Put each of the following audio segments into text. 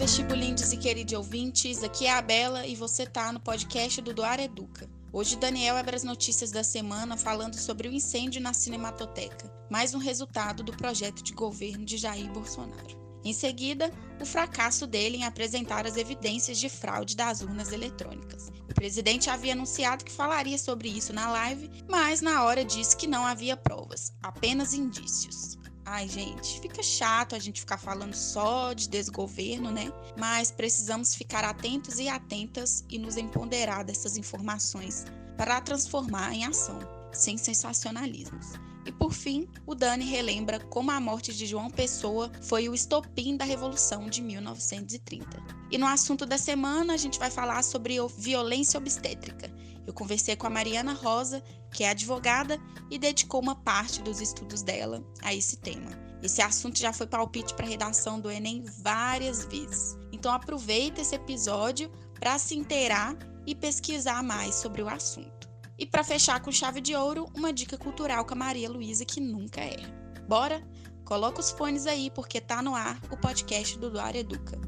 vestibulindes e queridos ouvintes, aqui é a Bela e você tá no podcast do Doar Educa. Hoje Daniel abre as notícias da semana falando sobre o incêndio na Cinemateca, mais um resultado do projeto de governo de Jair Bolsonaro. Em seguida, o fracasso dele em apresentar as evidências de fraude das urnas eletrônicas. O presidente havia anunciado que falaria sobre isso na live, mas na hora disse que não havia provas, apenas indícios. Ai, gente, fica chato a gente ficar falando só de desgoverno, né? Mas precisamos ficar atentos e atentas e nos empoderar dessas informações para transformar em ação, sem sensacionalismos. E por fim, o Dani relembra como a morte de João Pessoa foi o estopim da Revolução de 1930. E no assunto da semana, a gente vai falar sobre violência obstétrica. Eu conversei com a Mariana Rosa, que é advogada, e dedicou uma parte dos estudos dela a esse tema. Esse assunto já foi palpite para a redação do Enem várias vezes. Então aproveita esse episódio para se inteirar e pesquisar mais sobre o assunto. E para fechar com chave de ouro, uma dica cultural com a Maria Luísa que nunca erra. Bora? Coloca os fones aí porque tá no ar o podcast do Duar Educa.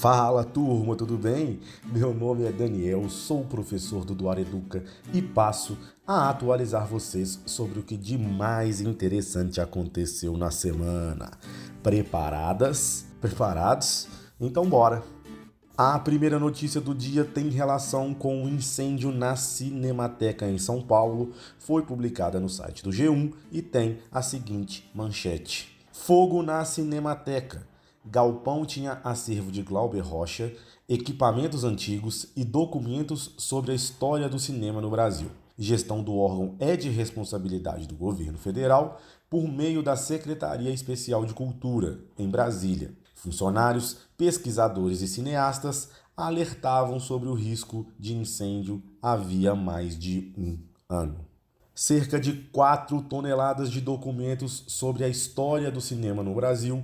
Fala turma, tudo bem? Meu nome é Daniel, sou professor do Duar Educa e passo a atualizar vocês sobre o que de mais interessante aconteceu na semana. Preparadas? Preparados? Então bora! A primeira notícia do dia tem relação com o um incêndio na Cinemateca em São Paulo. Foi publicada no site do G1 e tem a seguinte manchete: Fogo na Cinemateca. Galpão tinha acervo de Glauber Rocha, equipamentos antigos e documentos sobre a história do cinema no Brasil. Gestão do órgão é de responsabilidade do governo federal por meio da Secretaria Especial de Cultura, em Brasília. Funcionários, pesquisadores e cineastas alertavam sobre o risco de incêndio havia mais de um ano. Cerca de 4 toneladas de documentos sobre a história do cinema no Brasil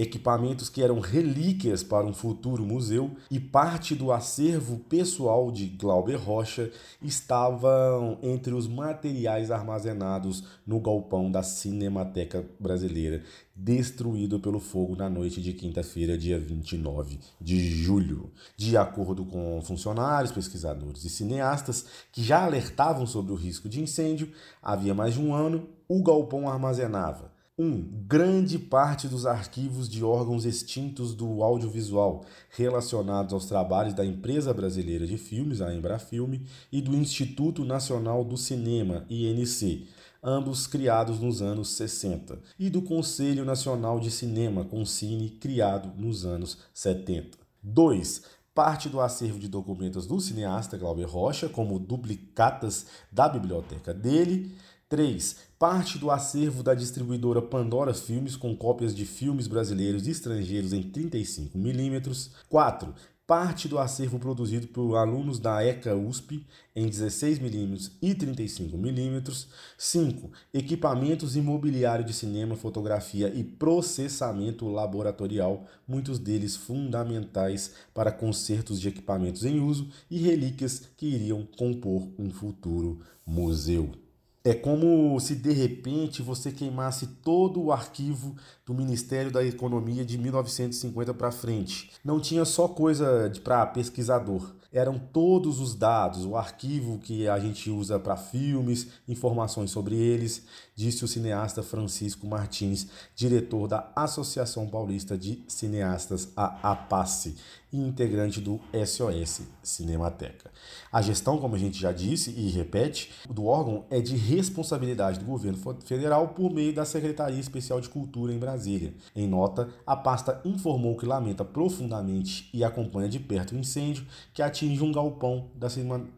equipamentos que eram relíquias para um futuro museu e parte do acervo pessoal de Glauber Rocha estavam entre os materiais armazenados no galpão da Cinemateca Brasileira, destruído pelo fogo na noite de quinta-feira, dia 29 de julho. De acordo com funcionários, pesquisadores e cineastas que já alertavam sobre o risco de incêndio, havia mais de um ano, o galpão armazenava 1. Um, grande parte dos arquivos de órgãos extintos do audiovisual relacionados aos trabalhos da Empresa Brasileira de Filmes, a Embrafilme, e do Instituto Nacional do Cinema, INC, ambos criados nos anos 60, e do Conselho Nacional de Cinema, CONCINE, criado nos anos 70. 2 parte do acervo de documentos do cineasta Glauber Rocha, como duplicatas da biblioteca dele. 3 parte do acervo da distribuidora Pandora Filmes com cópias de filmes brasileiros e estrangeiros em 35mm. 4. Parte do acervo produzido por alunos da ECA USP em 16mm e 35mm. 5. Equipamentos imobiliário de cinema, fotografia e processamento laboratorial, muitos deles fundamentais para consertos de equipamentos em uso e relíquias que iriam compor um futuro museu. É como se de repente você queimasse todo o arquivo do Ministério da Economia de 1950 para frente. Não tinha só coisa para pesquisador eram todos os dados, o arquivo que a gente usa para filmes, informações sobre eles, disse o cineasta Francisco Martins, diretor da Associação Paulista de Cineastas, a APACE, e integrante do SOS Cinemateca. A gestão, como a gente já disse e repete, do órgão é de responsabilidade do governo federal por meio da Secretaria Especial de Cultura em Brasília. Em nota, a pasta informou que lamenta profundamente e acompanha de perto o incêndio que atinge um galpão da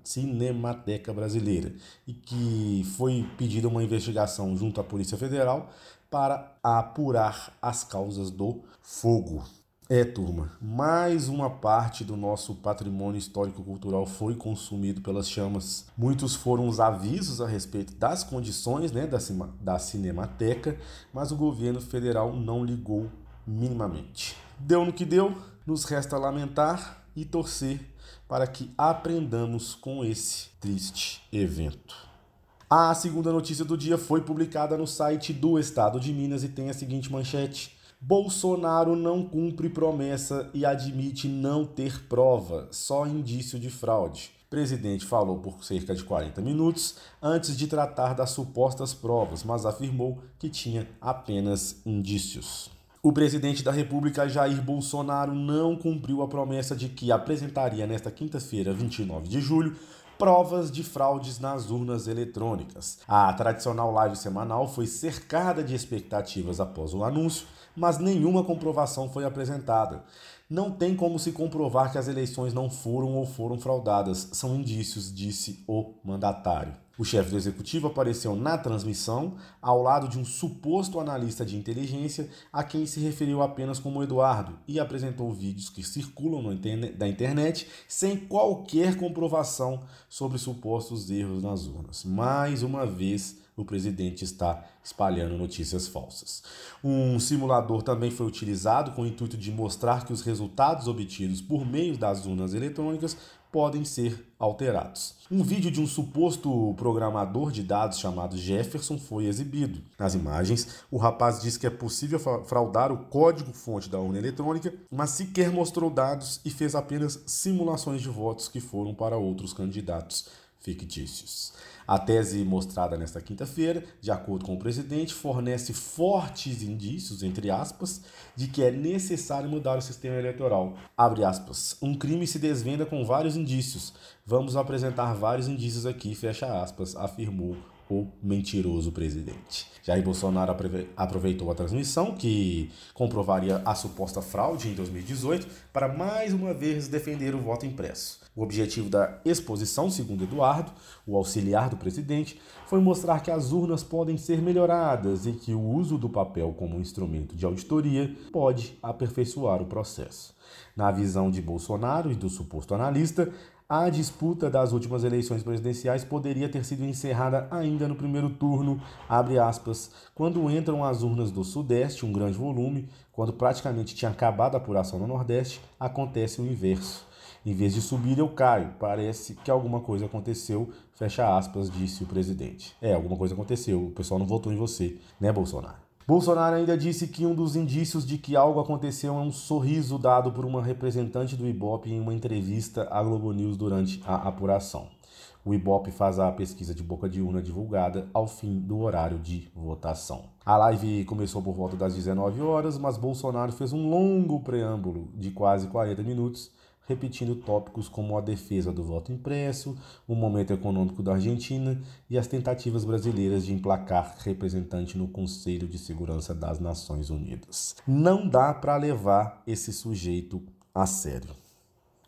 Cinemateca Brasileira e que foi pedida uma investigação junto à Polícia Federal para apurar as causas do fogo. É, turma, mais uma parte do nosso patrimônio histórico-cultural foi consumido pelas chamas. Muitos foram os avisos a respeito das condições né, da, da Cinemateca, mas o governo federal não ligou minimamente. Deu no que deu, nos resta lamentar e torcer para que aprendamos com esse triste evento. A segunda notícia do dia foi publicada no site do Estado de Minas e tem a seguinte manchete. Bolsonaro não cumpre promessa e admite não ter prova, só indício de fraude. O presidente falou por cerca de 40 minutos antes de tratar das supostas provas, mas afirmou que tinha apenas indícios. O presidente da República, Jair Bolsonaro, não cumpriu a promessa de que apresentaria nesta quinta-feira, 29 de julho, provas de fraudes nas urnas eletrônicas. A tradicional live semanal foi cercada de expectativas após o anúncio, mas nenhuma comprovação foi apresentada. Não tem como se comprovar que as eleições não foram ou foram fraudadas, são indícios, disse o mandatário. O chefe do executivo apareceu na transmissão ao lado de um suposto analista de inteligência a quem se referiu apenas como Eduardo e apresentou vídeos que circulam da internet sem qualquer comprovação sobre supostos erros nas urnas. Mais uma vez, o presidente está espalhando notícias falsas. Um simulador também foi utilizado com o intuito de mostrar que os resultados obtidos por meio das urnas eletrônicas podem ser alterados. Um vídeo de um suposto programador de dados chamado Jefferson foi exibido. Nas imagens, o rapaz diz que é possível fraudar o código-fonte da urna eletrônica, mas sequer mostrou dados e fez apenas simulações de votos que foram para outros candidatos fictícios. A tese mostrada nesta quinta-feira, de acordo com o presidente, fornece fortes indícios, entre aspas, de que é necessário mudar o sistema eleitoral. Abre aspas. Um crime se desvenda com vários indícios. Vamos apresentar vários indícios aqui, fecha aspas, afirmou o mentiroso presidente. Jair Bolsonaro aproveitou a transmissão, que comprovaria a suposta fraude em 2018, para mais uma vez defender o voto impresso. O objetivo da exposição, segundo Eduardo, o auxiliar do presidente, foi mostrar que as urnas podem ser melhoradas e que o uso do papel como instrumento de auditoria pode aperfeiçoar o processo. Na visão de Bolsonaro e do suposto analista, a disputa das últimas eleições presidenciais poderia ter sido encerrada ainda no primeiro turno, aspas, quando entram as urnas do Sudeste, um grande volume, quando praticamente tinha acabado a apuração no Nordeste, acontece o inverso. Em vez de subir, eu caio. Parece que alguma coisa aconteceu. Fecha aspas, disse o presidente. É, alguma coisa aconteceu. O pessoal não votou em você, né, Bolsonaro? Bolsonaro ainda disse que um dos indícios de que algo aconteceu é um sorriso dado por uma representante do Ibope em uma entrevista à Globo News durante a apuração. O Ibope faz a pesquisa de boca de urna divulgada ao fim do horário de votação. A live começou por volta das 19 horas, mas Bolsonaro fez um longo preâmbulo de quase 40 minutos repetindo tópicos como a defesa do voto impresso, o momento econômico da Argentina e as tentativas brasileiras de emplacar representante no Conselho de Segurança das Nações Unidas. Não dá para levar esse sujeito a sério.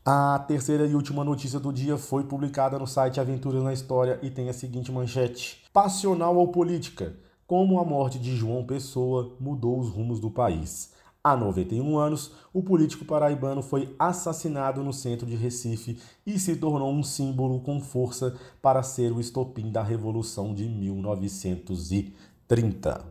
A terceira e última notícia do dia foi publicada no site Aventuras na História e tem a seguinte manchete: Passional ou política? Como a morte de João Pessoa mudou os rumos do país. Há 91 anos, o político paraibano foi assassinado no centro de Recife e se tornou um símbolo com força para ser o estopim da Revolução de 1930.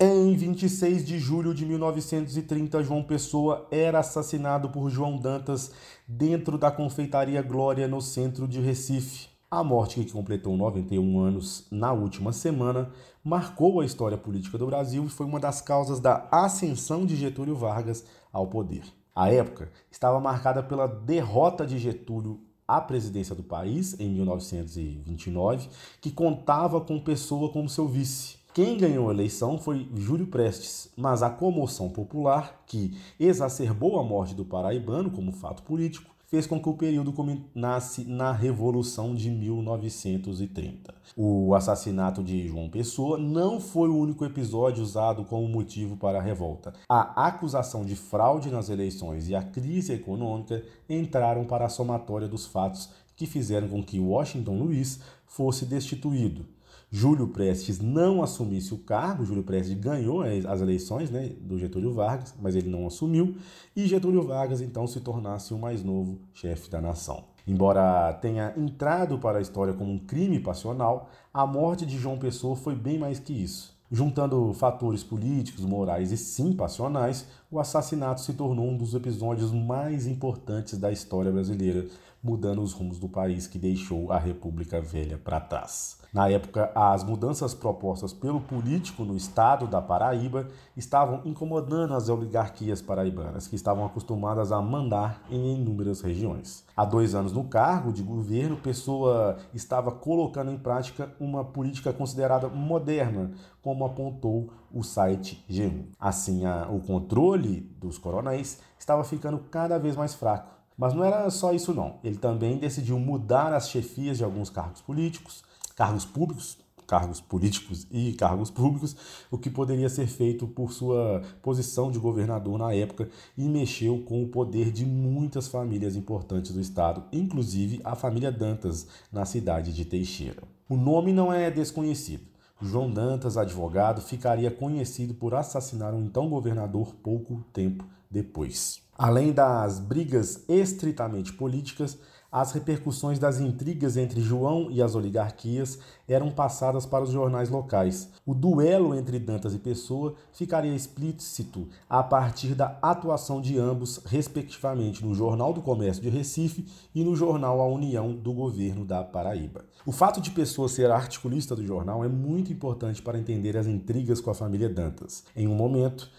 Em 26 de julho de 1930, João Pessoa era assassinado por João Dantas dentro da confeitaria Glória, no centro de Recife. A morte, que completou 91 anos na última semana, marcou a história política do Brasil e foi uma das causas da ascensão de Getúlio Vargas ao poder. A época estava marcada pela derrota de Getúlio à presidência do país em 1929, que contava com Pessoa como seu vice. Quem ganhou a eleição foi Júlio Prestes, mas a comoção popular, que exacerbou a morte do paraibano como fato político, fez com que o período culminasse na Revolução de 1930. O assassinato de João Pessoa não foi o único episódio usado como motivo para a revolta. A acusação de fraude nas eleições e a crise econômica entraram para a somatória dos fatos que fizeram com que Washington Luiz fosse destituído. Júlio Prestes não assumisse o cargo, Júlio Prestes ganhou as eleições né, do Getúlio Vargas, mas ele não assumiu, e Getúlio Vargas então se tornasse o mais novo chefe da nação. Embora tenha entrado para a história como um crime passional, a morte de João Pessoa foi bem mais que isso. Juntando fatores políticos, morais e sim passionais, o assassinato se tornou um dos episódios mais importantes da história brasileira, mudando os rumos do país que deixou a República Velha para trás. Na época, as mudanças propostas pelo político no estado da Paraíba estavam incomodando as oligarquias paraibanas, que estavam acostumadas a mandar em inúmeras regiões. Há dois anos no cargo de governo, Pessoa estava colocando em prática uma política considerada moderna, como apontou o site G1. Assim, a, o controle dos coronéis estava ficando cada vez mais fraco mas não era só isso não. Ele também decidiu mudar as chefias de alguns cargos políticos, cargos públicos, cargos políticos e cargos públicos, o que poderia ser feito por sua posição de governador na época e mexeu com o poder de muitas famílias importantes do estado, inclusive a família Dantas, na cidade de Teixeira. O nome não é desconhecido. João Dantas, advogado, ficaria conhecido por assassinar um então governador pouco tempo depois. Além das brigas estritamente políticas, as repercussões das intrigas entre João e as oligarquias eram passadas para os jornais locais. O duelo entre Dantas e Pessoa ficaria explícito a partir da atuação de ambos, respectivamente, no Jornal do Comércio de Recife e no Jornal A União do Governo da Paraíba. O fato de Pessoa ser articulista do jornal é muito importante para entender as intrigas com a família Dantas. Em um momento,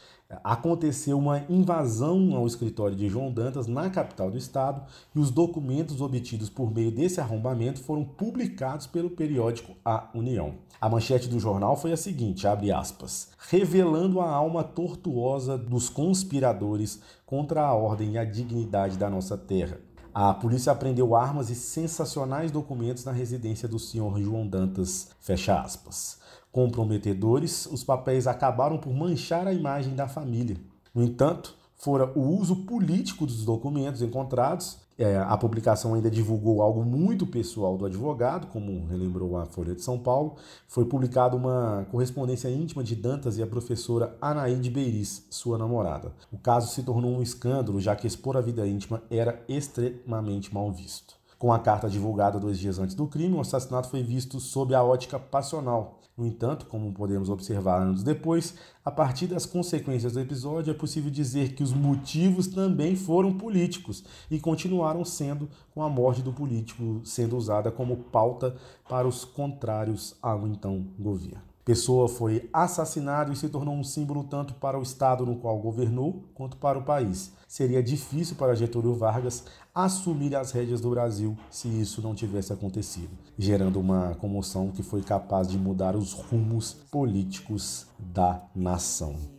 aconteceu uma invasão ao escritório de João Dantas na capital do estado e os documentos obtidos por meio desse arrombamento foram publicados pelo periódico A União. A manchete do jornal foi a seguinte, abre aspas, revelando a alma tortuosa dos conspiradores contra a ordem e a dignidade da nossa terra. A polícia apreendeu armas e sensacionais documentos na residência do senhor João Dantas, fecha aspas comprometedores, os papéis acabaram por manchar a imagem da família. No entanto, fora o uso político dos documentos encontrados. É, a publicação ainda divulgou algo muito pessoal do advogado, como relembrou a Folha de São Paulo. Foi publicada uma correspondência íntima de Dantas e a professora Anaíde Beiris, sua namorada. O caso se tornou um escândalo, já que expor a vida íntima era extremamente mal visto. Com a carta divulgada dois dias antes do crime, o assassinato foi visto sob a ótica passional, no entanto, como podemos observar anos depois, a partir das consequências do episódio, é possível dizer que os motivos também foram políticos e continuaram sendo, com a morte do político sendo usada como pauta para os contrários ao então governo. Pessoa foi assassinado e se tornou um símbolo tanto para o estado no qual governou quanto para o país. Seria difícil para Getúlio Vargas assumir as rédeas do Brasil se isso não tivesse acontecido, gerando uma comoção que foi capaz de mudar os rumos políticos da nação.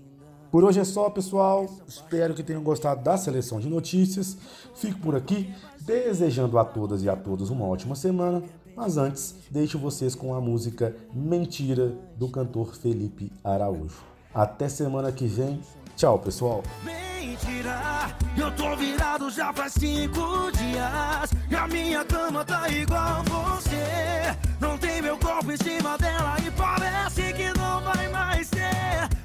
Por hoje é só, pessoal. Espero que tenham gostado da seleção de notícias. Fico por aqui, desejando a todas e a todos uma ótima semana. Mas antes, deixo vocês com a música Mentira do cantor Felipe Araújo. Até semana que vem. Tchau, pessoal. Mentira, eu tô virado já faz cinco dias. E a minha cama tá igual você. Não tem meu corpo em cima dela e parece que não vai mais ter.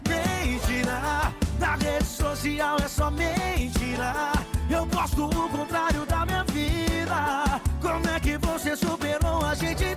Mentira, na rede social é só mentira. Eu posto o contrário da minha vida. Como é que você superou a gente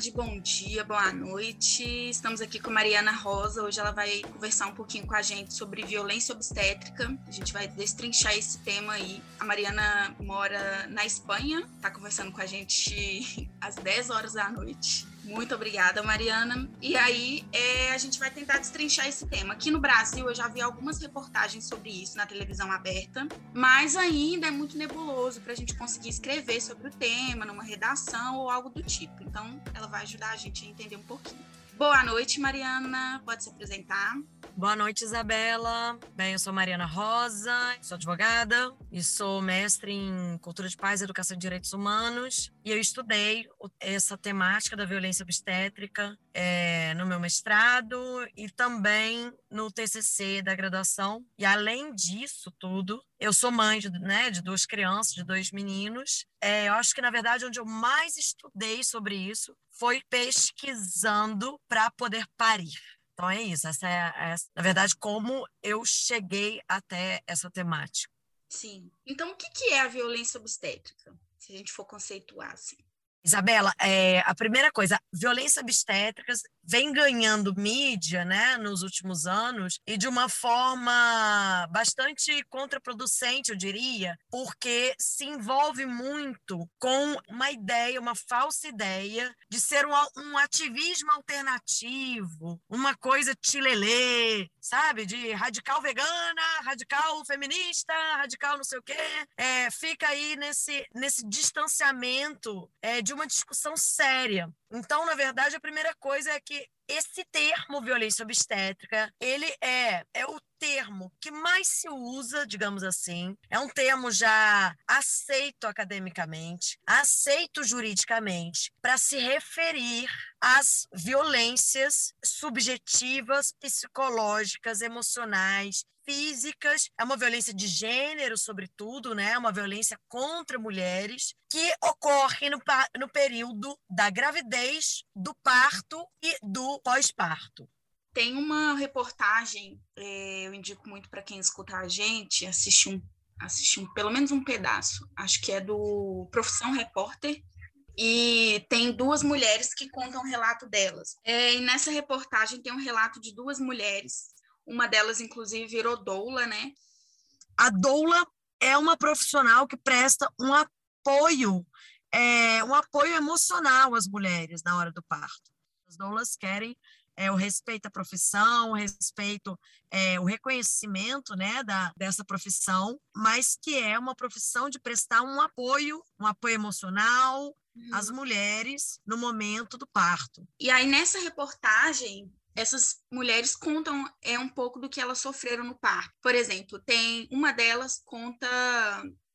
tarde, bom dia, boa noite. Estamos aqui com Mariana Rosa. Hoje ela vai conversar um pouquinho com a gente sobre violência obstétrica. A gente vai destrinchar esse tema aí. A Mariana mora na Espanha, está conversando com a gente às 10 horas da noite. Muito obrigada, Mariana. E aí, é, a gente vai tentar destrinchar esse tema. Aqui no Brasil, eu já vi algumas reportagens sobre isso na televisão aberta, mas ainda é muito nebuloso para a gente conseguir escrever sobre o tema numa redação ou algo do tipo. Então, ela vai ajudar a gente a entender um pouquinho. Boa noite, Mariana. Pode se apresentar. Boa noite, Isabela. Bem, eu sou Mariana Rosa, sou advogada e sou mestre em Cultura de Paz, Educação e Direitos Humanos. E eu estudei essa temática da violência obstétrica é, no meu mestrado e também no TCC da graduação. E além disso tudo, eu sou mãe de, né, de duas crianças, de dois meninos. É, eu acho que, na verdade, onde eu mais estudei sobre isso foi pesquisando para poder parir. Então é isso, essa é, é, na verdade, como eu cheguei até essa temática. Sim. Então, o que, que é a violência obstétrica, se a gente for conceituar assim? Isabela, é, a primeira coisa, violência obstétrica vem ganhando mídia, né, nos últimos anos e de uma forma bastante contraproducente, eu diria, porque se envolve muito com uma ideia, uma falsa ideia de ser um, um ativismo alternativo, uma coisa tilelê, sabe, de radical vegana, radical feminista, radical não sei o quê, é, fica aí nesse nesse distanciamento é, de uma discussão séria. Então, na verdade, a primeira coisa é que esse termo violência obstétrica, ele é, é o termo que mais se usa, digamos assim. É um termo já aceito academicamente, aceito juridicamente, para se referir às violências subjetivas, psicológicas, emocionais, físicas, é uma violência de gênero, sobretudo, né? Uma violência contra mulheres que ocorre no, no período da gravidez, do parto e do pós-parto. Tem uma reportagem, é, eu indico muito para quem escuta a gente, assistir um, assistir um, pelo menos um pedaço, acho que é do Profissão Repórter, e tem duas mulheres que contam o relato delas. É, e nessa reportagem tem um relato de duas mulheres uma delas, inclusive, virou doula, né? A doula é uma profissional que presta um apoio, é, um apoio emocional às mulheres na hora do parto. As doulas querem é, o respeito à profissão, o respeito, é, o reconhecimento né, da, dessa profissão, mas que é uma profissão de prestar um apoio, um apoio emocional às uhum. mulheres no momento do parto. E aí, nessa reportagem, essas mulheres contam é um pouco do que elas sofreram no parto. Por exemplo, tem uma delas conta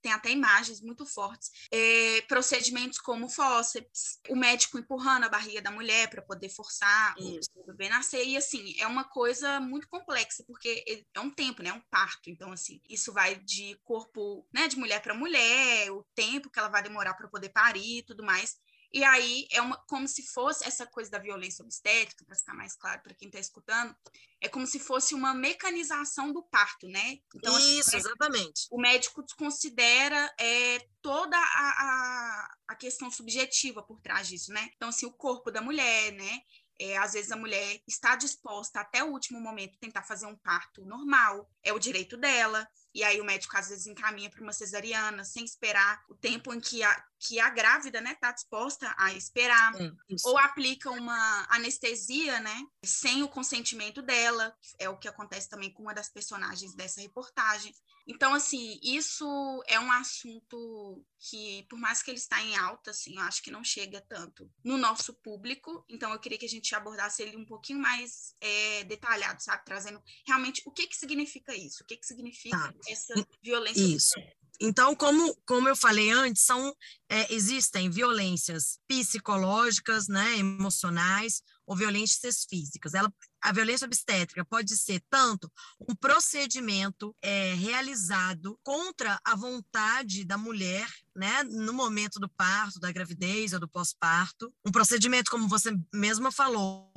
tem até imagens muito fortes, é, procedimentos como fósseis, o médico empurrando a barriga da mulher para poder forçar Isso. o bebê nascer, e assim, é uma coisa muito complexa, porque é um tempo, né, é um parto, então assim, isso vai de corpo, né, de mulher para mulher, o tempo que ela vai demorar para poder parir e tudo mais, e aí é uma, como se fosse essa coisa da violência obstétrica, para ficar mais claro para quem está escutando, é como se fosse uma mecanização do parto, né? Então, assim, Isso, assim, exatamente. O médico desconsidera é, toda a, a, a questão subjetiva por trás disso, né? Então, assim, o corpo da mulher, né? É, às vezes a mulher está disposta até o último momento tentar fazer um parto normal, é o direito dela e aí o médico às vezes encaminha para uma cesariana sem esperar o tempo em que a, que a grávida, né, tá disposta a esperar, é, ou aplica uma anestesia, né, sem o consentimento dela, é o que acontece também com uma das personagens dessa reportagem. Então, assim, isso é um assunto que, por mais que ele está em alta, assim, eu acho que não chega tanto no nosso público. Então, eu queria que a gente abordasse ele um pouquinho mais é, detalhado, sabe? Trazendo realmente o que que significa isso, o que que significa tá. essa violência. Isso. Então, como, como eu falei antes, são, é, existem violências psicológicas, né, emocionais, ou violências físicas. Ela, a violência obstétrica pode ser tanto um procedimento é, realizado contra a vontade da mulher, né, no momento do parto, da gravidez ou do pós-parto. Um procedimento, como você mesma falou,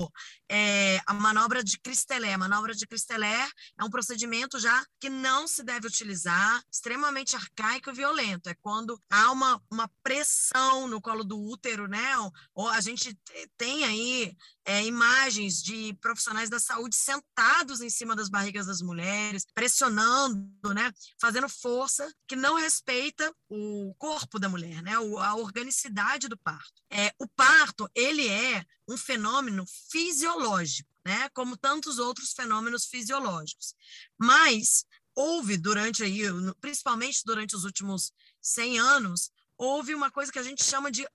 é a manobra de Cristelé. A manobra de Cristelé é um procedimento já que não se deve utilizar, extremamente arcaico e violento. É quando há uma, uma pressão no colo do útero, né? Ou, a gente tem aí é, imagens de profissionais da saúde sentados em cima das barrigas das mulheres, pressionando, né, fazendo força que não respeita o corpo da mulher, né, a organicidade do parto. É, o parto, ele é um fenômeno fisiológico, né, como tantos outros fenômenos fisiológicos. Mas houve durante aí, principalmente durante os últimos 100 anos, houve uma coisa que a gente chama de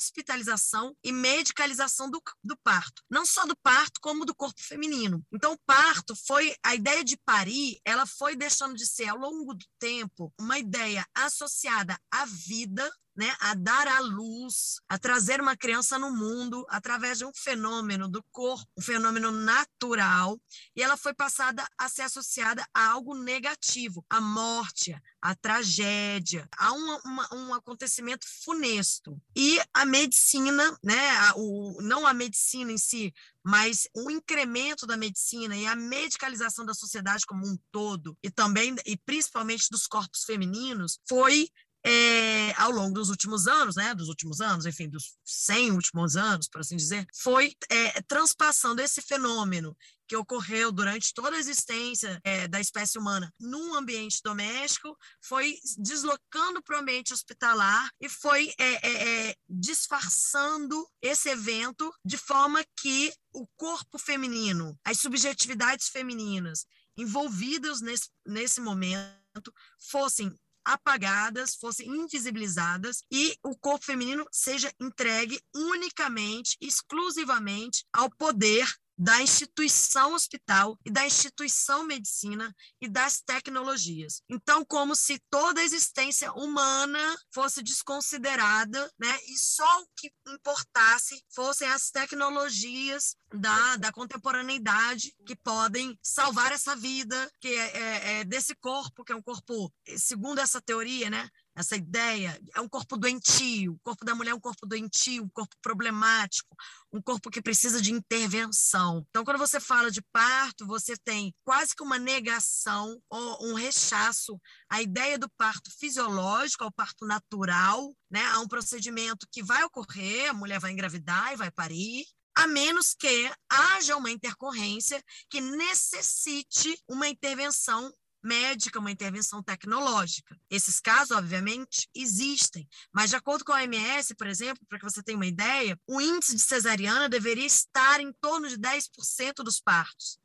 hospitalização e medicalização do, do parto. Não só do parto, como do corpo feminino. Então, o parto foi, a ideia de parir, ela foi deixando de ser, ao longo do tempo, uma ideia associada à vida, né, a dar à luz, a trazer uma criança no mundo através de um fenômeno do corpo, um fenômeno natural, e ela foi passada a ser associada a algo negativo, a morte, a tragédia, a um, uma, um acontecimento funesto. E a medicina, né, a, o, não a medicina em si, mas o incremento da medicina e a medicalização da sociedade como um todo, e também, e principalmente dos corpos femininos, foi é, ao longo dos últimos anos, né, dos últimos anos, enfim, dos 100 últimos anos, por assim dizer, foi é, transpassando esse fenômeno que ocorreu durante toda a existência é, da espécie humana num ambiente doméstico, foi deslocando para o ambiente hospitalar e foi é, é, é, disfarçando esse evento de forma que o corpo feminino, as subjetividades femininas envolvidas nesse, nesse momento fossem apagadas, fossem invisibilizadas e o corpo feminino seja entregue unicamente, exclusivamente ao poder da instituição hospital e da instituição medicina e das tecnologias. Então, como se toda a existência humana fosse desconsiderada, né, e só o que importasse fossem as tecnologias da, da contemporaneidade que podem salvar essa vida, que é, é, é desse corpo, que é um corpo, segundo essa teoria, né, essa ideia, é um corpo doentio, o corpo da mulher é um corpo doentio, um corpo problemático, um corpo que precisa de intervenção. Então, quando você fala de parto, você tem quase que uma negação ou um rechaço à ideia do parto fisiológico, ao parto natural, né, a um procedimento que vai ocorrer, a mulher vai engravidar e vai parir, a menos que haja uma intercorrência que necessite uma intervenção médica, uma intervenção tecnológica. Esses casos, obviamente, existem, mas de acordo com a OMS, por exemplo, para que você tenha uma ideia, o índice de cesariana deveria estar em torno de 10% dos partos.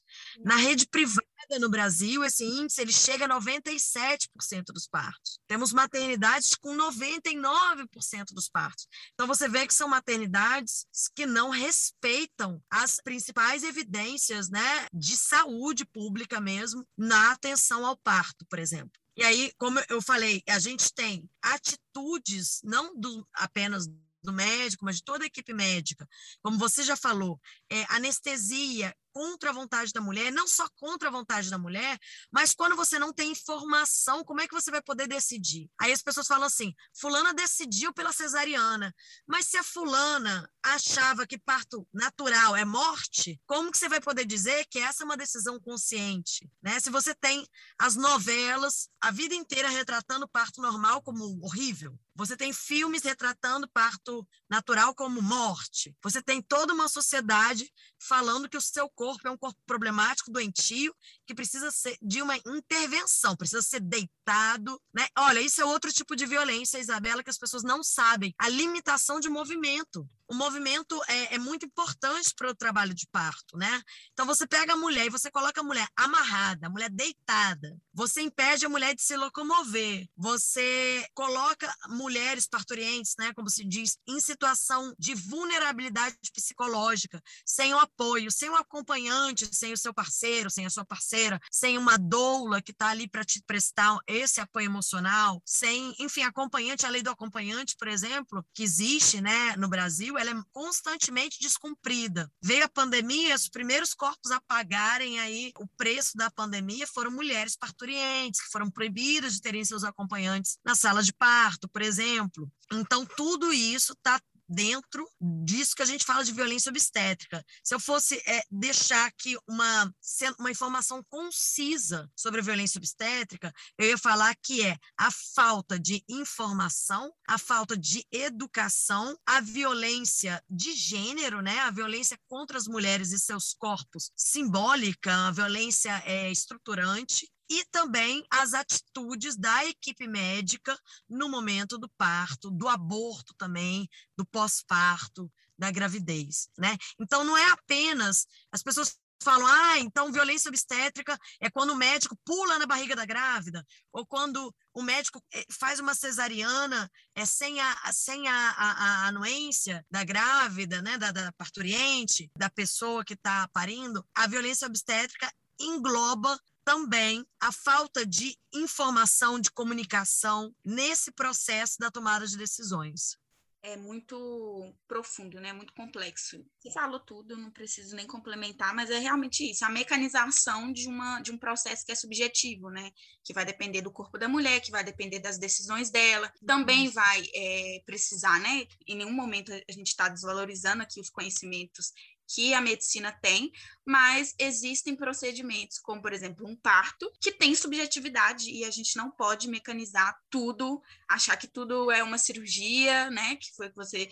Na rede privada no Brasil, esse índice ele chega a 97% dos partos. Temos maternidades com 99% dos partos. Então você vê que são maternidades que não respeitam as principais evidências, né, de saúde pública mesmo na atenção ao parto, por exemplo. E aí, como eu falei, a gente tem atitudes não do, apenas do médico, mas de toda a equipe médica, como você já falou, é, anestesia contra a vontade da mulher, não só contra a vontade da mulher, mas quando você não tem informação, como é que você vai poder decidir? Aí as pessoas falam assim: fulana decidiu pela cesariana, mas se a fulana achava que parto natural é morte, como que você vai poder dizer que essa é uma decisão consciente, né? Se você tem as novelas a vida inteira retratando parto normal como horrível, você tem filmes retratando parto natural como morte. Você tem toda uma sociedade falando que o seu corpo é um corpo problemático, doentio, que precisa ser de uma intervenção, precisa ser deitado, né? Olha, isso é outro tipo de violência, Isabela, que as pessoas não sabem. A limitação de movimento o movimento é, é muito importante para o trabalho de parto, né? Então você pega a mulher e você coloca a mulher amarrada, a mulher deitada, você impede a mulher de se locomover, você coloca mulheres parturientes, né, como se diz, em situação de vulnerabilidade psicológica, sem o apoio, sem o acompanhante, sem o seu parceiro, sem a sua parceira, sem uma doula que está ali para te prestar esse apoio emocional, sem, enfim, acompanhante, a lei do acompanhante, por exemplo, que existe, né, no Brasil, ela é constantemente descumprida. Veio a pandemia, os primeiros corpos a pagarem aí o preço da pandemia foram mulheres parturientes, que foram proibidas de terem seus acompanhantes na sala de parto, por exemplo. Então, tudo isso está dentro disso que a gente fala de violência obstétrica. Se eu fosse é, deixar aqui uma, uma informação concisa sobre a violência obstétrica, eu ia falar que é a falta de informação, a falta de educação, a violência de gênero, né? a violência contra as mulheres e seus corpos simbólica, a violência é, estruturante, e também as atitudes da equipe médica no momento do parto, do aborto também, do pós-parto, da gravidez, né? Então não é apenas as pessoas falam, ah, então violência obstétrica é quando o médico pula na barriga da grávida, ou quando o médico eh, faz uma cesariana é, sem, a, sem a, a, a anuência da grávida, né, da, da parturiente, da pessoa que está parindo. A violência obstétrica engloba também a falta de informação, de comunicação nesse processo da tomada de decisões. É muito profundo, né? Muito complexo. Você falou tudo, não preciso nem complementar, mas é realmente isso, a mecanização de, uma, de um processo que é subjetivo, né? Que vai depender do corpo da mulher, que vai depender das decisões dela, também vai é, precisar, né? Em nenhum momento a gente está desvalorizando aqui os conhecimentos que a medicina tem, mas existem procedimentos, como por exemplo um parto, que tem subjetividade e a gente não pode mecanizar tudo, achar que tudo é uma cirurgia, né? Que foi que você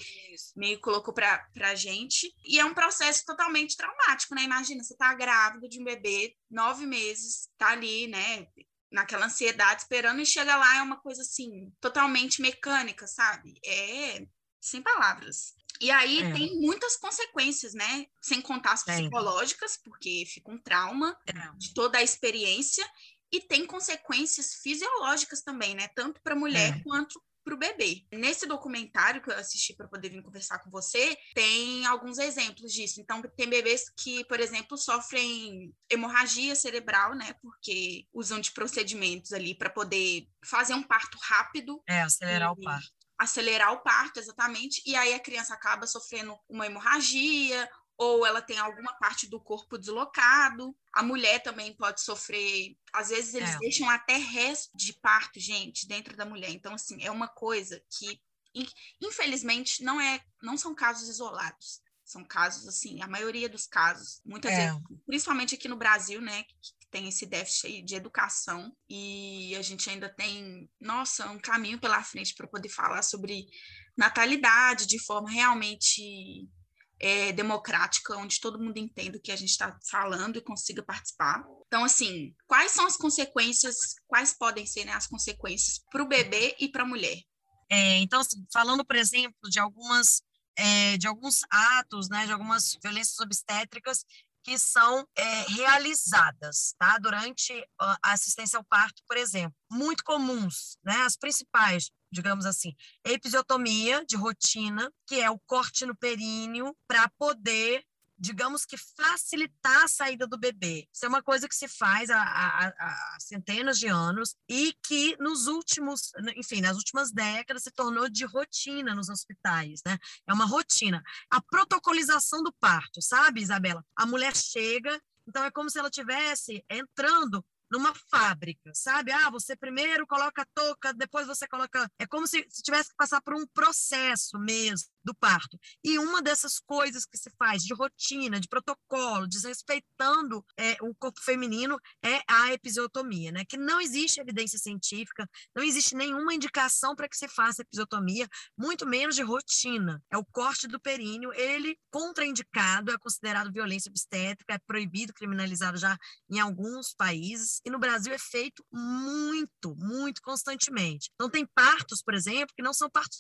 meio colocou para a gente. E é um processo totalmente traumático, né? Imagina, você tá grávida de um bebê, nove meses, tá ali, né? naquela ansiedade esperando e chega lá é uma coisa assim totalmente mecânica, sabe? É sem palavras. E aí é. tem muitas consequências, né? Sem contar as psicológicas, porque fica um trauma é. de toda a experiência, e tem consequências fisiológicas também, né? Tanto para a mulher é. quanto para o bebê. Nesse documentário que eu assisti para poder vir conversar com você, tem alguns exemplos disso. Então, tem bebês que, por exemplo, sofrem hemorragia cerebral, né? Porque usam de procedimentos ali para poder fazer um parto rápido. É, acelerar e, o parto acelerar o parto, exatamente, e aí a criança acaba sofrendo uma hemorragia ou ela tem alguma parte do corpo deslocado. A mulher também pode sofrer, às vezes eles é. deixam até resto de parto, gente, dentro da mulher. Então assim, é uma coisa que infelizmente não é, não são casos isolados. São casos assim, a maioria dos casos, muitas é. vezes, principalmente aqui no Brasil, né, tem esse déficit de educação e a gente ainda tem, nossa, um caminho pela frente para poder falar sobre natalidade de forma realmente é, democrática, onde todo mundo entenda o que a gente está falando e consiga participar. Então, assim, quais são as consequências, quais podem ser né, as consequências para o bebê e para a mulher? É, então, assim, falando, por exemplo, de algumas é, de alguns atos, né, de algumas violências obstétricas que são é, realizadas tá? durante a assistência ao parto, por exemplo. Muito comuns, né? as principais, digamos assim, episiotomia de rotina, que é o corte no períneo para poder digamos que facilitar a saída do bebê. Isso é uma coisa que se faz há, há, há, centenas de anos e que nos últimos, enfim, nas últimas décadas se tornou de rotina nos hospitais, né? É uma rotina. A protocolização do parto, sabe, Isabela? A mulher chega, então é como se ela tivesse entrando numa fábrica, sabe? Ah, você primeiro coloca a touca, depois você coloca. É como se, se tivesse que passar por um processo mesmo do parto. E uma dessas coisas que se faz de rotina, de protocolo, desrespeitando é, o corpo feminino, é a episiotomia, né? Que não existe evidência científica, não existe nenhuma indicação para que se faça episiotomia, muito menos de rotina. É o corte do períneo, ele contraindicado, é considerado violência obstétrica, é proibido, criminalizado já em alguns países, e no Brasil é feito muito, muito constantemente. Então, tem partos, por exemplo, que não são partos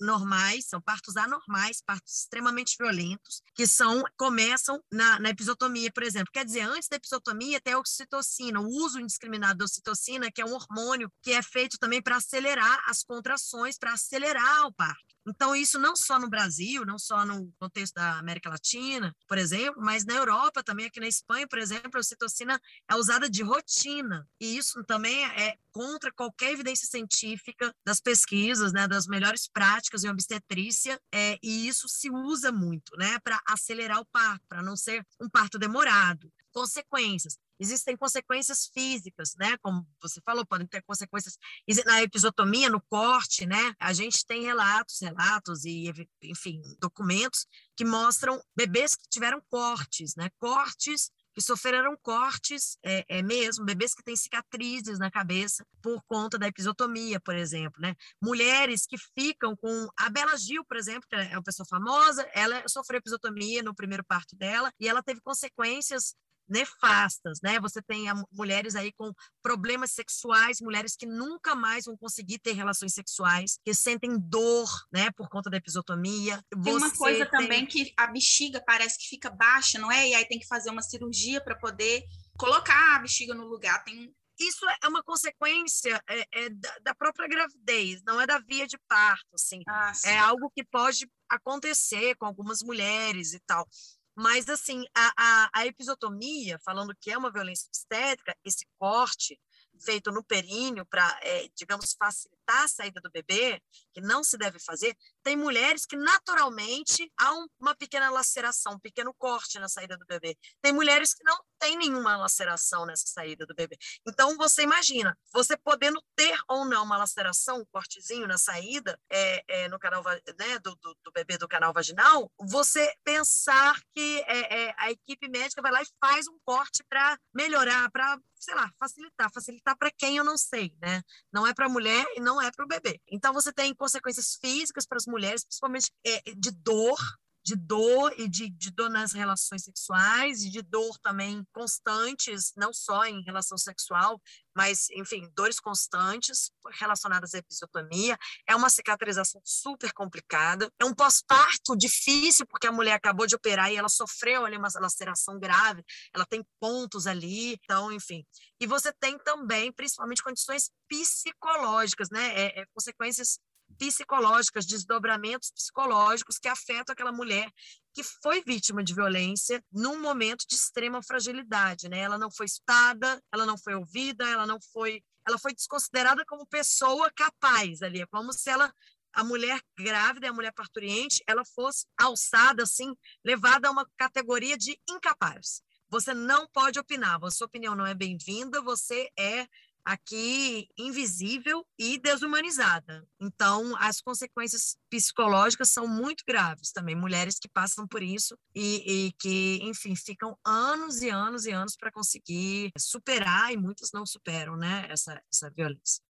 normais, são partos anormais, partos extremamente violentos, que são começam na, na episotomia, por exemplo. Quer dizer, antes da episotomia tem a oxitocina, o uso indiscriminado da oxitocina, que é um hormônio que é feito também para acelerar as contrações, para acelerar o parto. Então, isso não só no Brasil, não só no contexto da América Latina, por exemplo, mas na Europa também, aqui na Espanha, por exemplo, a ocitocina é usada de rotina. E isso também é contra qualquer evidência científica das pesquisas, né, das melhores práticas em obstetrícia, é, e isso se usa muito, né, para acelerar o parto, para não ser um parto demorado consequências. Existem consequências físicas, né? Como você falou, podem ter consequências na episotomia, no corte, né? A gente tem relatos, relatos e, enfim, documentos que mostram bebês que tiveram cortes, né? Cortes que sofreram cortes é, é, mesmo, bebês que têm cicatrizes na cabeça por conta da episotomia, por exemplo, né? Mulheres que ficam com a Bela Gil, por exemplo, que é uma pessoa famosa, ela sofreu episotomia no primeiro parto dela e ela teve consequências nefastas, né? Você tem mulheres aí com problemas sexuais, mulheres que nunca mais vão conseguir ter relações sexuais, que sentem dor, né, por conta da episotomia. Tem Você uma coisa tem... também que a bexiga parece que fica baixa, não é? E aí tem que fazer uma cirurgia para poder colocar a bexiga no lugar. Tem isso é uma consequência é, é, da, própria gravidez, não é da via de parto, assim. Ah, é algo que pode acontecer com algumas mulheres e tal. Mas, assim, a, a, a episotomia, falando que é uma violência obstétrica, esse corte feito no períneo para, é, digamos, facilitar a saída do bebê, que não se deve fazer, tem mulheres que naturalmente há um, uma pequena laceração, um pequeno corte na saída do bebê. Tem mulheres que não tem nenhuma laceração nessa saída do bebê. Então, você imagina, você podendo ter ou não uma laceração, um cortezinho na saída é, é no canal né, do, do, do, bebê do canal vaginal, você pensar que é, é a equipe médica vai lá e faz um corte para melhorar, para, sei lá, facilitar. Facilitar para quem eu não sei, né? Não é para mulher e não é para o bebê. Então, você tem consequências físicas para as mulheres, principalmente é, de dor, de dor e de, de dor nas relações sexuais e de dor também constantes, não só em relação sexual, mas, enfim, dores constantes relacionadas à episiotomia. É uma cicatrização super complicada. É um pós-parto difícil, porque a mulher acabou de operar e ela sofreu ali uma laceração grave, ela tem pontos ali, então, enfim. E você tem também, principalmente, condições psicológicas, né? É, é, consequências psicológicas, desdobramentos psicológicos que afetam aquela mulher que foi vítima de violência num momento de extrema fragilidade, né? Ela não foi estada, ela não foi ouvida, ela não foi, ela foi desconsiderada como pessoa capaz ali, é como se ela a mulher grávida, a mulher parturiente, ela fosse alçada assim, levada a uma categoria de incapaz. Você não pode opinar, a sua opinião não é bem-vinda, você é aqui invisível e desumanizada. Então, as consequências psicológicas são muito graves também. Mulheres que passam por isso e, e que, enfim, ficam anos e anos e anos para conseguir superar, e muitas não superam, né, essa, essa violência.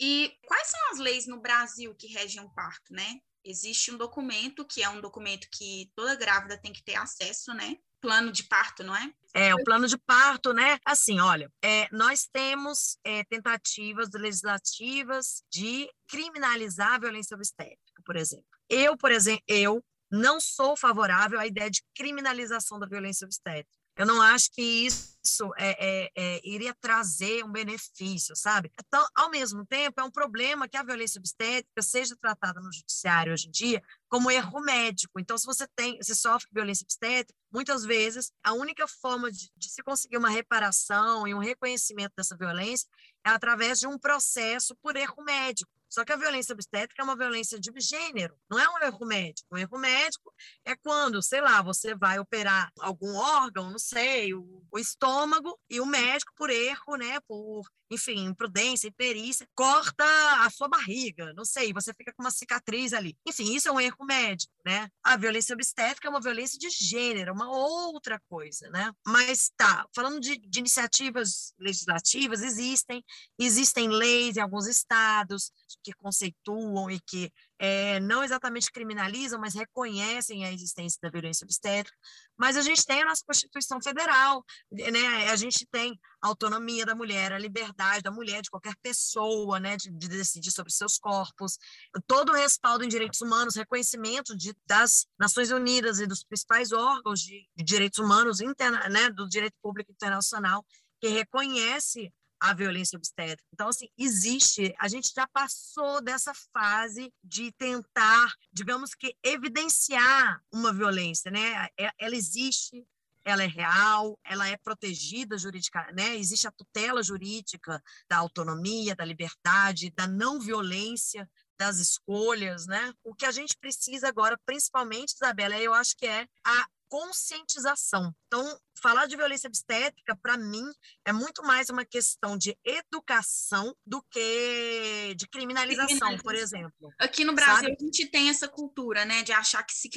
E quais são as leis no Brasil que regem o parto, né? Existe um documento que é um documento que toda grávida tem que ter acesso, né? plano de parto, não é? É, o plano de parto, né? Assim, olha, é, nós temos é, tentativas legislativas de criminalizar a violência obstétrica, por exemplo. Eu, por exemplo, eu não sou favorável à ideia de criminalização da violência obstétrica. Eu não acho que isso é, é, é, iria trazer um benefício, sabe? Então, ao mesmo tempo, é um problema que a violência obstétrica seja tratada no judiciário hoje em dia como erro médico. Então, se você tem, se sofre violência obstétrica, muitas vezes a única forma de, de se conseguir uma reparação e um reconhecimento dessa violência é através de um processo por erro médico. Só que a violência obstétrica é uma violência de gênero, não é um erro médico. Um erro médico é quando, sei lá, você vai operar algum órgão, não sei, o, o estômago, e o médico, por erro, né, por enfim, imprudência, imperícia, corta a sua barriga, não sei, você fica com uma cicatriz ali. Enfim, isso é um erro médico, né? A violência obstétrica é uma violência de gênero, uma outra coisa, né? Mas tá, falando de, de iniciativas legislativas, existem, existem leis em alguns estados que conceituam e que é, não exatamente criminalizam, mas reconhecem a existência da violência obstétrica. Mas a gente tem a nossa Constituição Federal, né? a gente tem a autonomia da mulher, a liberdade da mulher, de qualquer pessoa, né? de, de decidir sobre seus corpos, todo o respaldo em direitos humanos, reconhecimento de, das Nações Unidas e dos principais órgãos de, de direitos humanos, interna, né? do direito público internacional, que reconhece a violência obstétrica. Então, assim, existe, a gente já passou dessa fase de tentar, digamos que, evidenciar uma violência, né? É, ela existe, ela é real, ela é protegida jurídica, né? Existe a tutela jurídica da autonomia, da liberdade, da não violência, das escolhas, né? O que a gente precisa agora, principalmente, Isabela, eu acho que é a conscientização. Então, falar de violência obstétrica, para mim, é muito mais uma questão de educação do que de criminalização, criminalização. por exemplo. Aqui no Brasil, Sabe? a gente tem essa cultura, né, de achar que se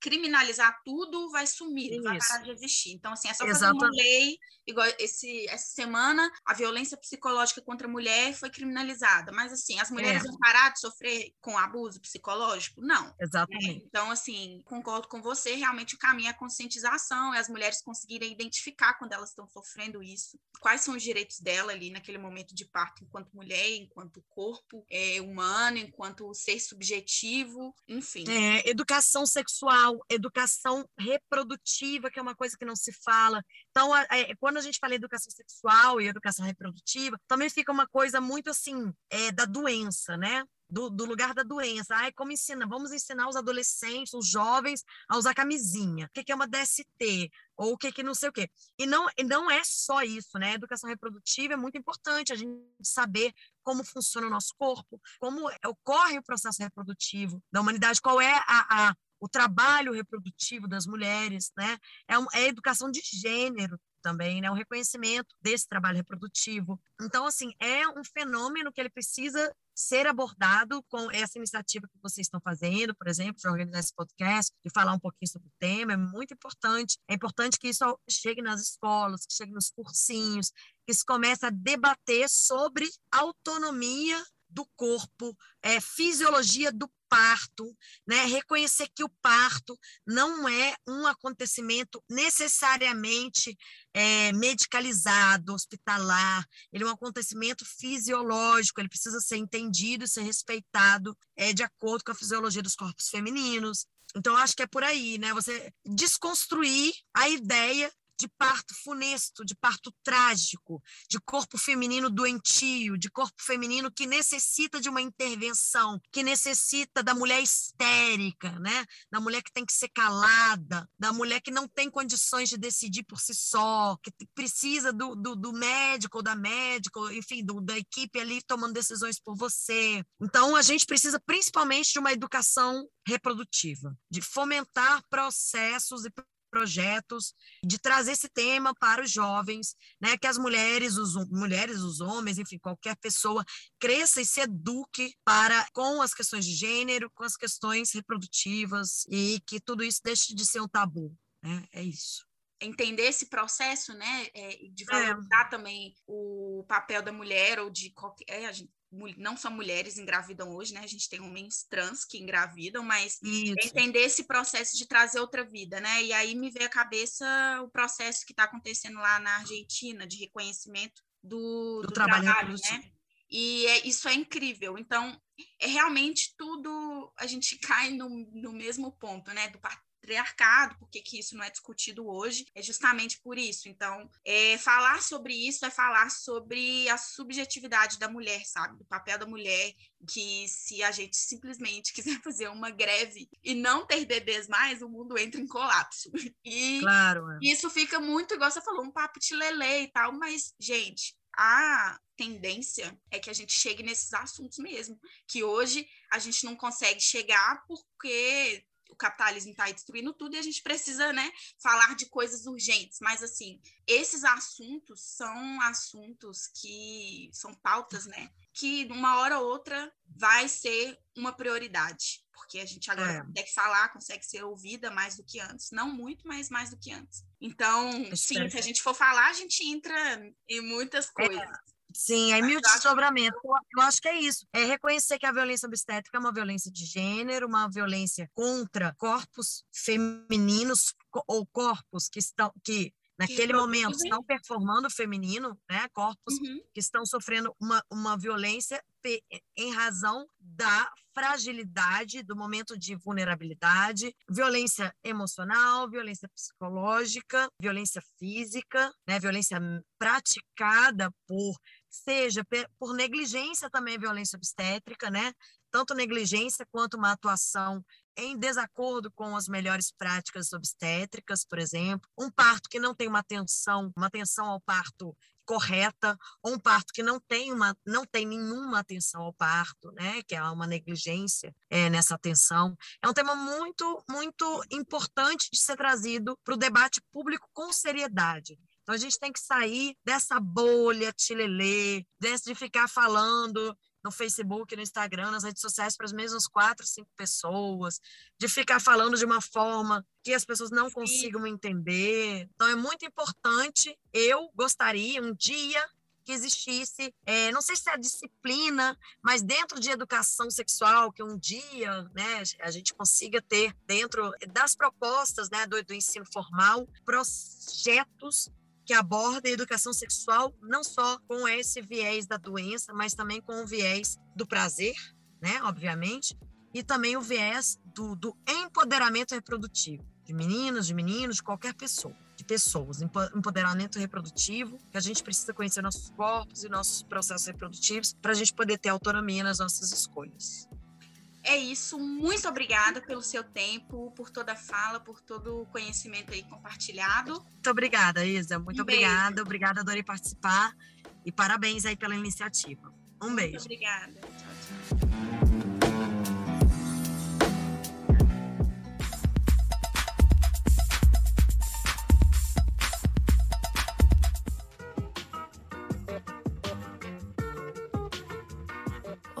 criminalizar tudo vai sumir, Isso. vai parar de existir. Então, assim, é só fazer uma lei, igual esse, essa semana, a violência psicológica contra a mulher foi criminalizada. Mas, assim, as mulheres é. vão parar de sofrer com abuso psicológico? Não. Exatamente. Né? Então, assim, concordo com você, realmente o caminho é a conscientização, é as mulheres conseguirem identificar quando elas estão sofrendo isso, quais são os direitos dela ali naquele momento de parto enquanto mulher, enquanto corpo é, humano, enquanto ser subjetivo, enfim. É, educação sexual, educação reprodutiva, que é uma coisa que não se fala. Então, é, quando a gente fala educação sexual e educação reprodutiva, também fica uma coisa muito assim, é, da doença, né? Do, do, lugar da doença. Ai, como ensina? Vamos ensinar os adolescentes, os jovens a usar camisinha. O que é uma DST? Ou o que que não sei o quê. E não, não é só isso, né? A educação reprodutiva é muito importante a gente saber como funciona o nosso corpo, como ocorre o processo reprodutivo da humanidade, qual é a, a o trabalho reprodutivo das mulheres, né? É, um, é educação de gênero também, né? O reconhecimento desse trabalho reprodutivo. Então, assim, é um fenômeno que ele precisa ser abordado com essa iniciativa que vocês estão fazendo, por exemplo, de organizar esse podcast, de falar um pouquinho sobre o tema, é muito importante. É importante que isso chegue nas escolas, que chegue nos cursinhos, que se comece a debater sobre autonomia do corpo, é, fisiologia do parto, né? reconhecer que o parto não é um acontecimento necessariamente é, medicalizado, hospitalar, ele é um acontecimento fisiológico, ele precisa ser entendido e ser respeitado é, de acordo com a fisiologia dos corpos femininos. Então, acho que é por aí, né? Você desconstruir a ideia de parto funesto, de parto trágico, de corpo feminino doentio, de corpo feminino que necessita de uma intervenção, que necessita da mulher histérica, né? da mulher que tem que ser calada, da mulher que não tem condições de decidir por si só, que precisa do, do, do médico ou da médica, enfim, do, da equipe ali tomando decisões por você. Então, a gente precisa principalmente de uma educação reprodutiva, de fomentar processos e projetos de trazer esse tema para os jovens, né, que as mulheres, os mulheres, os homens, enfim, qualquer pessoa cresça e se eduque para com as questões de gênero, com as questões reprodutivas e que tudo isso deixe de ser um tabu, né? É isso entender esse processo, né, é, de é. valorizar é. também o papel da mulher ou de qualquer, é, a gente não só mulheres engravidam hoje, né? A gente tem homens trans que engravidam, mas Isso. entender esse processo de trazer outra vida, né? E aí me veio à cabeça o processo que está acontecendo lá na Argentina de reconhecimento do, do, do trabalho, trabalho né? E é, isso é incrível. Então, é realmente tudo, a gente cai no, no mesmo ponto, né? Do, patriarcado, por que isso não é discutido hoje, é justamente por isso. Então, é, falar sobre isso é falar sobre a subjetividade da mulher, sabe? Do papel da mulher, que se a gente simplesmente quiser fazer uma greve e não ter bebês mais, o mundo entra em colapso. E claro, é. isso fica muito, igual você falou, um papo de lelê e tal, mas, gente, a tendência é que a gente chegue nesses assuntos mesmo, que hoje a gente não consegue chegar porque o capitalismo está destruindo tudo e a gente precisa, né, falar de coisas urgentes. Mas, assim, esses assuntos são assuntos que são pautas, né, que uma hora ou outra vai ser uma prioridade. Porque a gente agora é. consegue falar, consegue ser ouvida mais do que antes. Não muito, mas mais do que antes. Então, sim, se a gente for falar, a gente entra em muitas é. coisas. É. Sim, aí mil desdobramento. Eu acho que é isso. É reconhecer que a violência obstétrica é uma violência de gênero, uma violência contra corpos femininos ou corpos que estão que naquele momento estão performando o feminino, né? Corpos uhum. que estão sofrendo uma, uma violência em razão da fragilidade, do momento de vulnerabilidade, violência emocional, violência psicológica, violência física, né? Violência praticada por seja por negligência também violência obstétrica, né? Tanto negligência quanto uma atuação em desacordo com as melhores práticas obstétricas, por exemplo, um parto que não tem uma atenção, uma atenção ao parto correta ou um parto que não tem uma não tem nenhuma atenção ao parto, né, que é uma negligência é, nessa atenção. É um tema muito muito importante de ser trazido para o debate público com seriedade. Então a gente tem que sair dessa bolha tilelê, de ficar falando no Facebook, no Instagram, nas redes sociais para as mesmas quatro, cinco pessoas, de ficar falando de uma forma que as pessoas não consigam entender. Então é muito importante. Eu gostaria um dia que existisse, é, não sei se é a disciplina, mas dentro de educação sexual, que um dia né, a gente consiga ter dentro das propostas né, do, do ensino formal projetos que aborda a educação sexual não só com esse viés da doença, mas também com o viés do prazer, né, obviamente, e também o viés do, do empoderamento reprodutivo de meninas, de meninos, de qualquer pessoa, de pessoas, empoderamento reprodutivo, que a gente precisa conhecer nossos corpos e nossos processos reprodutivos para a gente poder ter autonomia nas nossas escolhas. É isso. Muito obrigada pelo seu tempo, por toda a fala, por todo o conhecimento aí compartilhado. Muito obrigada, Isa. Muito um obrigada. Beijo. Obrigada, adorei participar. E parabéns aí pela iniciativa. Um beijo. Muito obrigada. Tchau, tchau.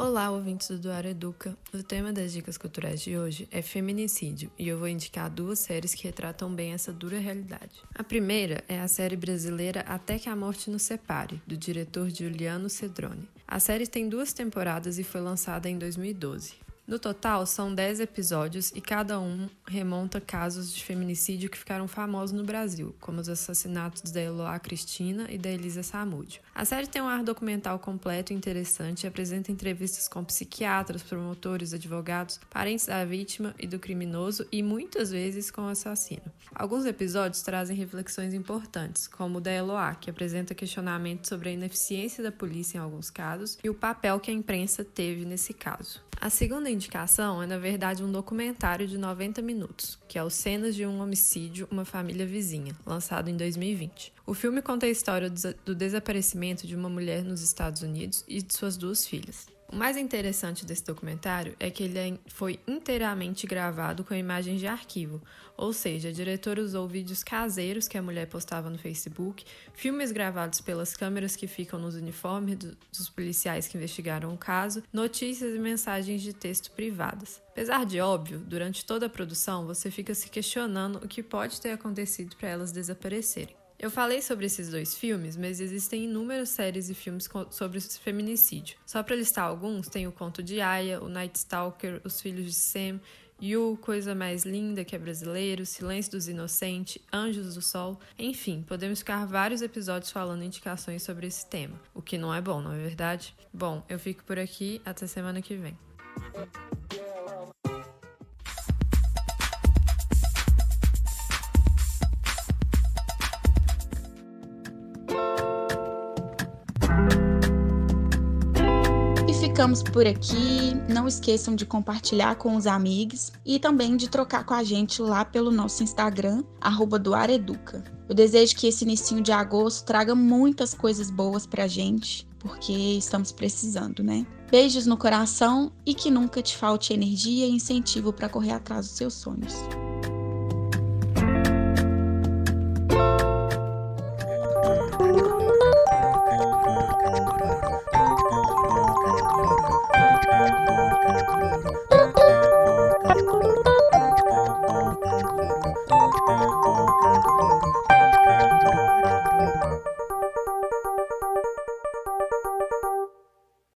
Olá, ouvintes do Duar Educa. O tema das dicas culturais de hoje é feminicídio e eu vou indicar duas séries que retratam bem essa dura realidade. A primeira é a série brasileira Até que a Morte nos Separe, do diretor Giuliano Cedrone. A série tem duas temporadas e foi lançada em 2012. No total, são 10 episódios e cada um remonta casos de feminicídio que ficaram famosos no Brasil, como os assassinatos da Eloá Cristina e da Elisa Samúdio. A série tem um ar documental completo e interessante e apresenta entrevistas com psiquiatras, promotores, advogados, parentes da vítima e do criminoso e muitas vezes com o assassino. Alguns episódios trazem reflexões importantes, como o da Eloá, que apresenta questionamentos sobre a ineficiência da polícia em alguns casos e o papel que a imprensa teve nesse caso. A segunda indicação é, na verdade, um documentário de 90 minutos, que é o Cenas de um Homicídio, Uma Família Vizinha, lançado em 2020. O filme conta a história do desaparecimento de uma mulher nos Estados Unidos e de suas duas filhas. O mais interessante desse documentário é que ele é foi inteiramente gravado com imagens de arquivo, ou seja, a diretora usou vídeos caseiros que a mulher postava no Facebook, filmes gravados pelas câmeras que ficam nos uniformes dos policiais que investigaram o caso, notícias e mensagens de texto privadas. Apesar de óbvio, durante toda a produção você fica se questionando o que pode ter acontecido para elas desaparecerem. Eu falei sobre esses dois filmes, mas existem inúmeras séries e filmes sobre feminicídio. Só para listar alguns, tem o Conto de Aya, o Night Stalker, Os Filhos de Sam, You, Coisa Mais Linda, que é brasileiro, Silêncio dos Inocentes, Anjos do Sol, enfim, podemos ficar vários episódios falando indicações sobre esse tema, o que não é bom, não é verdade? Bom, eu fico por aqui, até semana que vem. Ficamos por aqui. Não esqueçam de compartilhar com os amigos e também de trocar com a gente lá pelo nosso Instagram, @doareduca. Eu desejo que esse início de agosto traga muitas coisas boas pra gente, porque estamos precisando, né? Beijos no coração e que nunca te falte energia e incentivo para correr atrás dos seus sonhos.